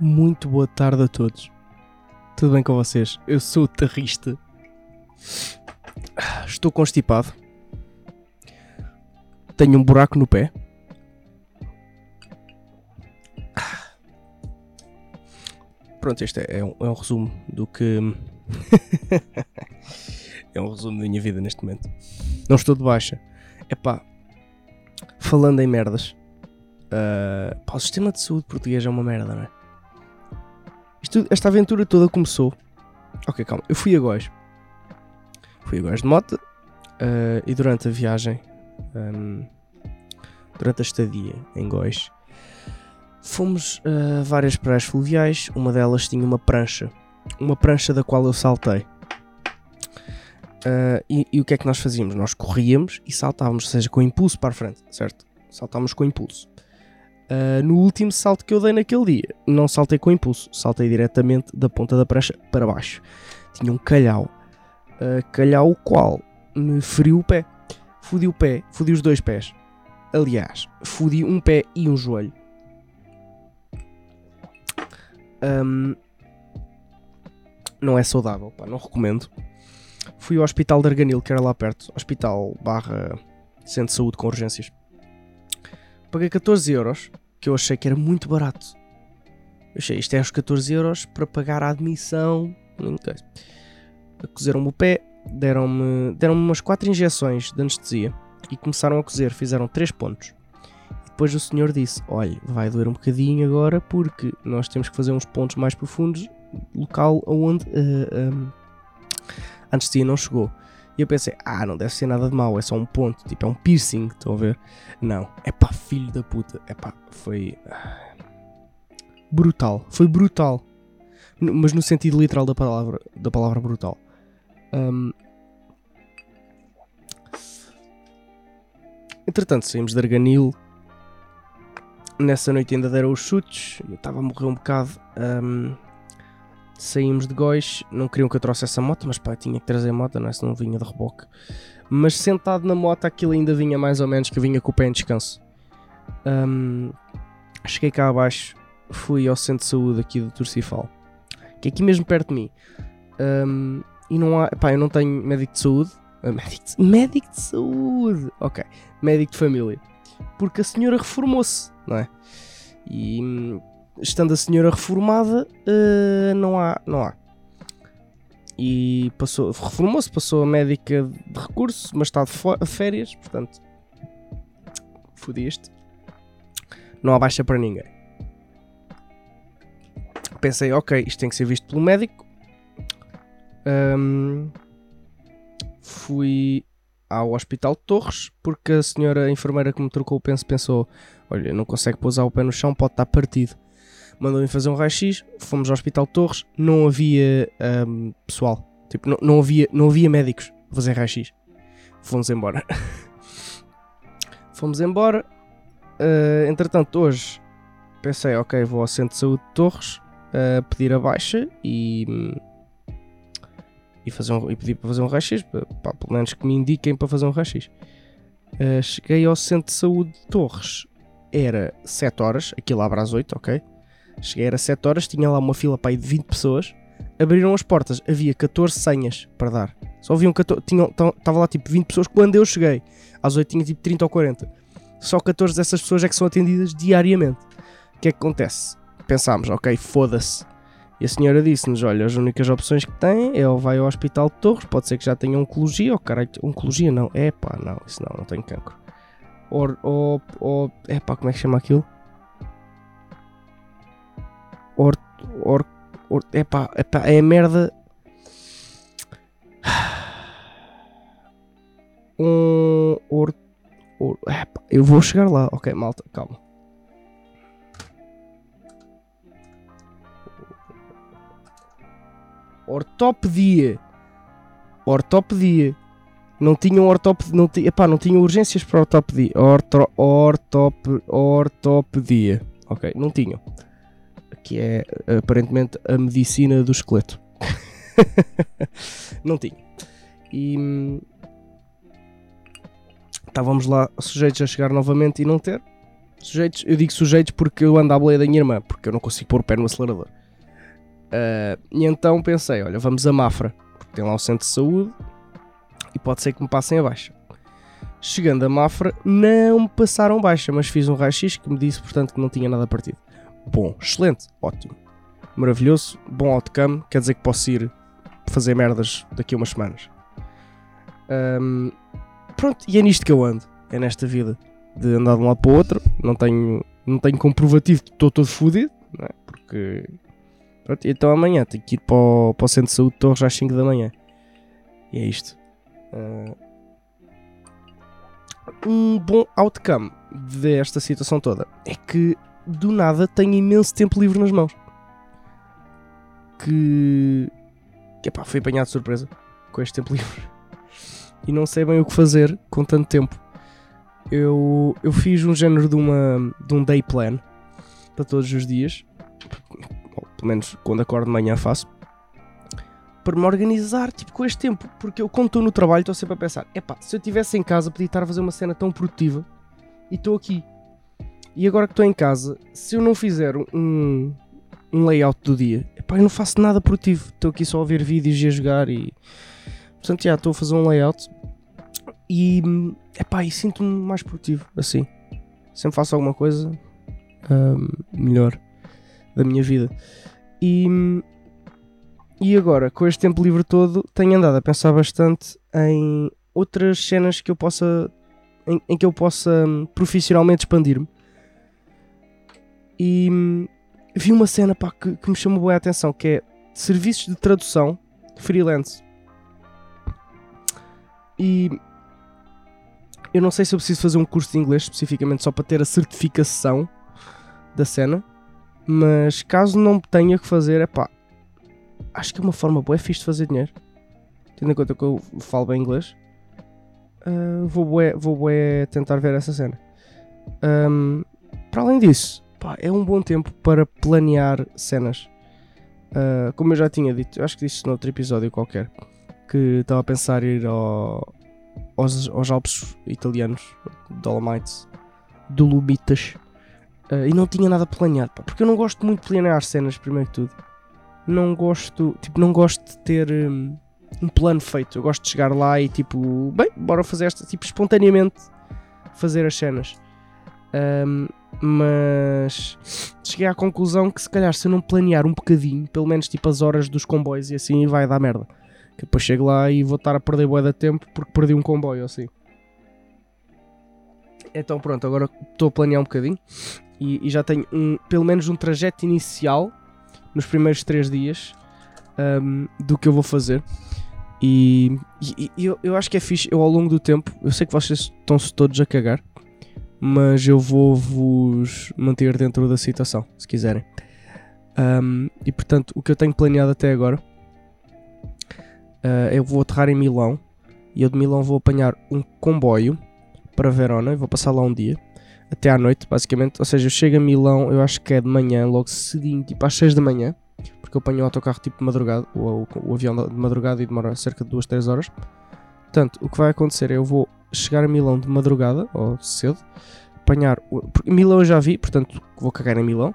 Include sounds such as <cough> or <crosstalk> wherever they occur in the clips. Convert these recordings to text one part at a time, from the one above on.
Muito boa tarde a todos. Tudo bem com vocês? Eu sou o Tarrista. Estou constipado. Tenho um buraco no pé. Pronto, este é, é um, é um resumo do que. <laughs> é um resumo da minha vida neste momento. Não estou de baixa. Epá, falando em merdas. Uh, pá, o sistema de saúde português é uma merda, não é? Isto, esta aventura toda começou. Ok, calma. Eu fui a Góis. Fui a Góis de moto. Uh, e durante a viagem, um, durante a estadia em Góis, fomos a várias praias fluviais. Uma delas tinha uma prancha. Uma prancha da qual eu saltei. Uh, e, e, o que é que nós fazíamos? Nós corríamos e saltávamos, ou seja, com impulso para a frente, certo? Saltávamos com impulso. Uh, no último salto que eu dei naquele dia, não saltei com impulso, saltei diretamente da ponta da prancha para baixo. Tinha um calhau, uh, calhau o qual me feriu o pé. Fudi o pé, fudi os dois pés. Aliás, fudi um pé e um joelho. Um, não é saudável, pá, não recomendo. Fui ao hospital de Arganil, que era lá perto, hospital barra centro de saúde com urgências paguei 14 euros, que eu achei que era muito barato. Eu achei, isto é os 14 euros para pagar a admissão. Cozeram-me o pé, deram-me deram umas 4 injeções de anestesia e começaram a cozer, fizeram 3 pontos. E depois o senhor disse: Olha, vai doer um bocadinho agora porque nós temos que fazer uns pontos mais profundos, local onde uh, eh, um, a anestesia não chegou. E eu pensei, ah, não deve ser nada de mau, é só um ponto, tipo, é um piercing, estão a ver? Não, é pá, filho da puta, é pá, foi. Brutal, foi brutal. Mas no sentido literal da palavra, da palavra brutal. Um... Entretanto, saímos de Arganil. Nessa noite ainda deram os chutes. Eu estava a morrer um bocado. Um saímos de Góis, não queriam que eu trouxesse a moto, mas pá, tinha que trazer a moto, não é? Se não vinha de reboque. Mas sentado na moto aquilo ainda vinha mais ou menos, que vinha com o pé em descanso. Um, cheguei cá abaixo, fui ao centro de saúde aqui do Turcifal, que é aqui mesmo perto de mim. Um, e não há, pá, eu não tenho médico de saúde. Uh, médico, de, médico de saúde! Ok, médico de família. Porque a senhora reformou-se, não é? E hum, estando a senhora reformada, uh, não há. Não há. E passou, reformou-se, passou a médica de recurso, mas está de férias, portanto. Fodiste. Não há baixa para ninguém. Pensei, ok, isto tem que ser visto pelo médico. Um, fui ao Hospital de Torres porque a senhora a enfermeira que me trocou o penso pensou: olha, não consegue pousar o pé no chão, pode estar partido mandou-me fazer um raio-x, fomos ao Hospital de Torres, não havia um, pessoal, tipo, não, não, havia, não havia médicos a fazer raio-x. Fomos embora. <laughs> fomos embora. Uh, entretanto, hoje pensei, ok, vou ao Centro de Saúde de Torres uh, pedir a baixa e, e, fazer um, e pedir para fazer um raio-x, pelo menos que me indiquem para fazer um raio-x. Uh, cheguei ao Centro de Saúde de Torres, era 7 horas, aquilo abre às 8, ok? Cheguei, era 7 horas, tinha lá uma fila para aí de 20 pessoas. Abriram as portas, havia 14 senhas para dar. Só haviam 14, estava lá tipo 20 pessoas quando eu cheguei. Às 8 tinha tipo 30 ou 40. Só 14 dessas pessoas é que são atendidas diariamente. O que é que acontece? Pensámos, ok, foda-se. E a senhora disse-nos: Olha, as únicas opções que tem é ou vai ao Hospital de Torres, pode ser que já tenha oncologia, ou caralho, oncologia não, é pá, não, isso não, não tenho cancro. Ou, ou, ou é pá, como é que chama aquilo? Or, or, or, epá, epá, é merda. <sighs> Um. Or, or, epá, eu vou chegar lá. Ok, malta, calma. Ortopedia. Ortopedia. Não tinham ortopedia, não, epá, não tinham urgências para ortopedia. Orto, ortop, ortopedia. Ok, não tinham. Que é aparentemente a medicina do esqueleto. <laughs> não tinha. E hum, estávamos lá sujeitos a chegar novamente e não ter. Sujeitos, eu digo sujeitos porque eu ando à boleia da minha irmã, porque eu não consigo pôr o pé no acelerador. Uh, e então pensei, olha, vamos a Mafra, porque tem lá o centro de saúde e pode ser que me passem a baixa. Chegando a Mafra, não me passaram baixa, mas fiz um raio-x que me disse, portanto, que não tinha nada partido. Bom, excelente, ótimo, maravilhoso, bom outcome, quer dizer que posso ir fazer merdas daqui a umas semanas. Um, pronto, e é nisto que eu ando, é nesta vida de andar de um lado para o outro. Não tenho, não tenho comprovativo de que estou todo fodido, é? porque. Pronto, então amanhã tenho que ir para o, para o centro de saúde de Torres às 5 da manhã. E é isto. Uh, um bom outcome desta situação toda é que do nada tenho imenso tempo livre nas mãos. Que. que epá, fui apanhado de surpresa com este tempo <laughs> livre. E não sei bem o que fazer com tanto tempo eu, eu fiz um género de, uma, de um day plan para todos os dias, pelo menos quando acordo de manhã faço, para me organizar tipo, com este tempo, porque eu quando estou no trabalho estou sempre a pensar, epá, se eu estivesse em casa podia estar a fazer uma cena tão produtiva e estou aqui. E agora que estou em casa, se eu não fizer um, um layout do dia, epá, eu não faço nada produtivo, estou aqui só a ver vídeos e a jogar e... Portanto, já estou a fazer um layout e, epá, e sinto-me mais produtivo, assim. Sempre faço alguma coisa um, melhor da minha vida. E, e agora, com este tempo livre todo, tenho andado a pensar bastante em outras cenas que eu possa. em, em que eu possa hum, profissionalmente expandir-me. E hum, vi uma cena pá, que, que me chamou boa a atenção, que é serviços de tradução freelance. E eu não sei se eu preciso fazer um curso de inglês especificamente só para ter a certificação da cena, mas caso não tenha que fazer, é pá, acho que é uma forma boa, é fixe de fazer dinheiro. Tendo em conta que eu falo bem inglês, uh, vou, bué, vou bué tentar ver essa cena. Um, para além disso, pá, é um bom tempo para planear cenas. Uh, como eu já tinha dito, acho que disse noutro episódio qualquer, que estava a pensar ir ao, aos, aos Alpes italianos, Dolomites, Dolomitas, uh, e não tinha nada planeado, pá, porque eu não gosto muito de planear cenas, primeiro que tudo. Não gosto, tipo, não gosto de ter um, um plano feito. Eu gosto de chegar lá e tipo, bem, bora fazer esta, tipo, espontaneamente fazer as cenas. Um, mas cheguei à conclusão que se calhar se eu não planear um bocadinho, pelo menos tipo as horas dos comboios e assim, vai dar merda. Que depois chego lá e vou estar a perder boa de tempo porque perdi um comboio assim. Então pronto, agora estou a planear um bocadinho e, e, já tenho um, pelo menos um trajeto inicial nos primeiros 3 dias um, do que eu vou fazer. E, e, e eu, eu, acho que é fixe, eu ao longo do tempo, eu sei que vocês estão-se todos a cagar, mas eu vou vos manter dentro da situação, se quiserem. Um, e portanto, o que eu tenho planeado até agora uh, eu vou aterrar em Milão e eu de Milão vou apanhar um comboio para Verona e vou passar lá um dia até à noite, basicamente. Ou seja, eu chego a Milão, eu acho que é de manhã, logo cedinho, tipo às 6 da manhã, porque eu apanho o autocarro tipo de madrugada, o, o, avião de madrugada e demora cerca de 2, 3 horas. Portanto, o que vai acontecer é eu vou chegar a Milão de madrugada ou cedo, apanhar. O, Milão eu já vi, portanto vou cagar em Milão.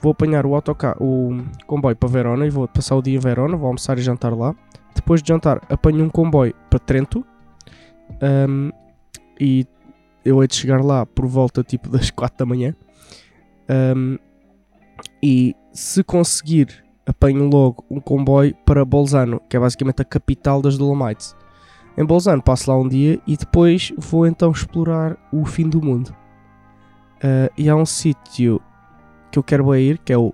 Vou apanhar o autocarro, o comboio para Verona e vou passar o dia em Verona, vou almoçar e jantar lá. Depois de jantar, apanho um comboio para Trento um, e eu hei de chegar lá por volta tipo das <laughs> 4 da manhã. Um, e se conseguir, apanho logo um comboio para Bolzano, que é basicamente a capital das Dolomites. Em Bolzano passo lá um dia e depois vou então explorar o fim do mundo. Uh, e há um sítio que eu quero ir, que é o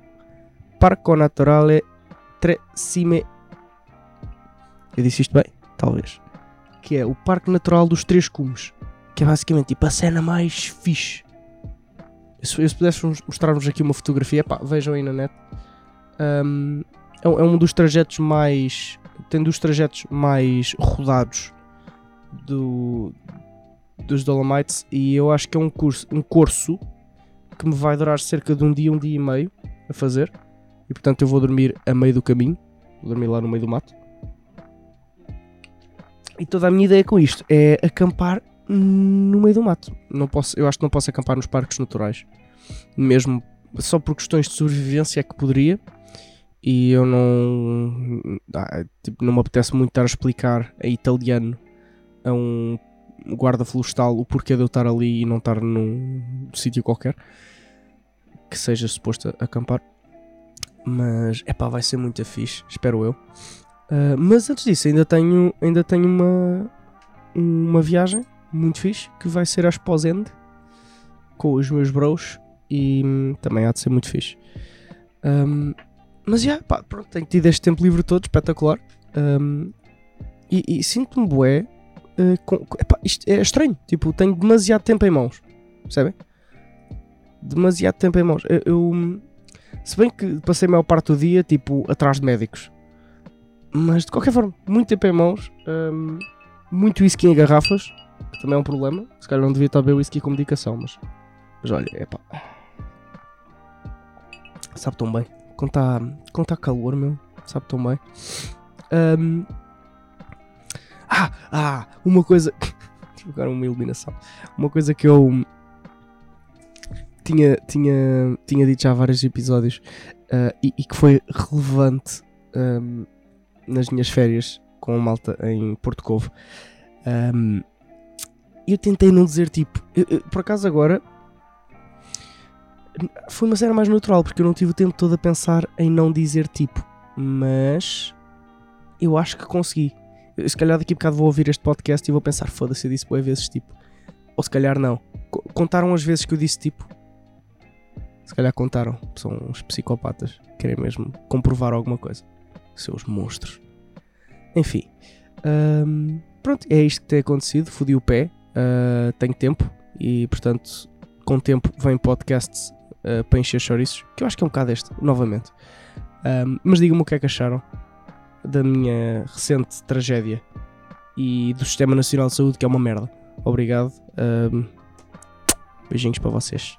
Parco Naturale Tre Cime eu disse isto bem? Talvez. Que é o Parque Natural dos Três Cumes. Que é basicamente tipo a cena mais fixe. Se, se pudéssemos mostrar-vos aqui uma fotografia, pá, vejam aí na net. Um, é, é, um dos trajetos mais. Tem dos trajetos mais rodados do, dos Dolomites e eu acho que é um curso, um curso que me vai durar cerca de um dia, um dia e meio a fazer. E portanto eu vou dormir a meio do caminho. Vou dormir lá no meio do mato. E toda a minha ideia com isto é acampar no meio do mato. Não posso, eu acho que não posso acampar nos parques naturais. Mesmo só por questões de sobrevivência é que poderia. E eu não. Ah, tipo, não me apetece muito estar a explicar a italiano a um guarda florestal o porquê de eu estar ali e não estar num sítio qualquer que seja suposto acampar. Mas é pá, vai ser muito fixe, espero eu. Uh, mas antes disso, ainda tenho, ainda tenho uma, uma viagem muito fixe que vai ser a Exposend com os meus bros e hum, também há de ser muito fixe. Um, mas já, pá, pronto, tenho tido este tempo livre todo, espetacular. Um, e, e sinto-me bué. Uh, com, epá, isto é estranho, tipo, tenho demasiado tempo em mãos, percebem? Demasiado tempo em mãos. Eu, eu, se bem que passei a maior parte do dia, tipo, atrás de médicos. Mas de qualquer forma, muito tempo em mãos, um, muito whisky em garrafas, também é um problema. Se calhar não devia estar a beber whisky com medicação, mas, mas olha, é pá. Sabe tão bem. Quando está tá calor, meu, sabe tão bem. Um, ah, ah, uma coisa. <laughs> Agora uma iluminação. Uma coisa que eu tinha, tinha, tinha dito já há vários episódios uh, e, e, que foi relevante um, nas minhas férias com a malta em Porto Covo. Um, eu tentei não dizer tipo. Eu, eu, por acaso agora. Foi uma cena mais natural porque eu não tive o tempo todo a pensar em não dizer tipo. Mas. Eu acho que consegui. Eu, se calhar daqui a bocado vou ouvir este podcast e vou pensar: foda-se, eu disse boas vezes tipo. Ou se calhar não. Contaram as vezes que eu disse tipo. Se calhar contaram. São uns psicopatas. Querem mesmo comprovar alguma coisa seus monstros. Enfim, um, pronto, é isto que tem acontecido. Fodi o pé, uh, tenho tempo e, portanto, com tempo vem podcasts uh, para encher chouriços, que eu acho que é um bocado este, novamente. Um, mas digam-me o que é que acharam da minha recente tragédia e do Sistema Nacional de Saúde, que é uma merda. Obrigado. Um, beijinhos para vocês.